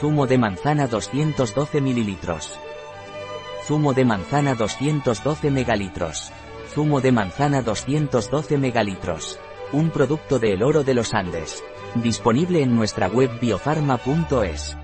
Zumo de manzana 212 ml. Zumo de manzana 212 megalitros. Zumo de manzana 212 megalitros. Un producto de El Oro de los Andes. Disponible en nuestra web biofarma.es.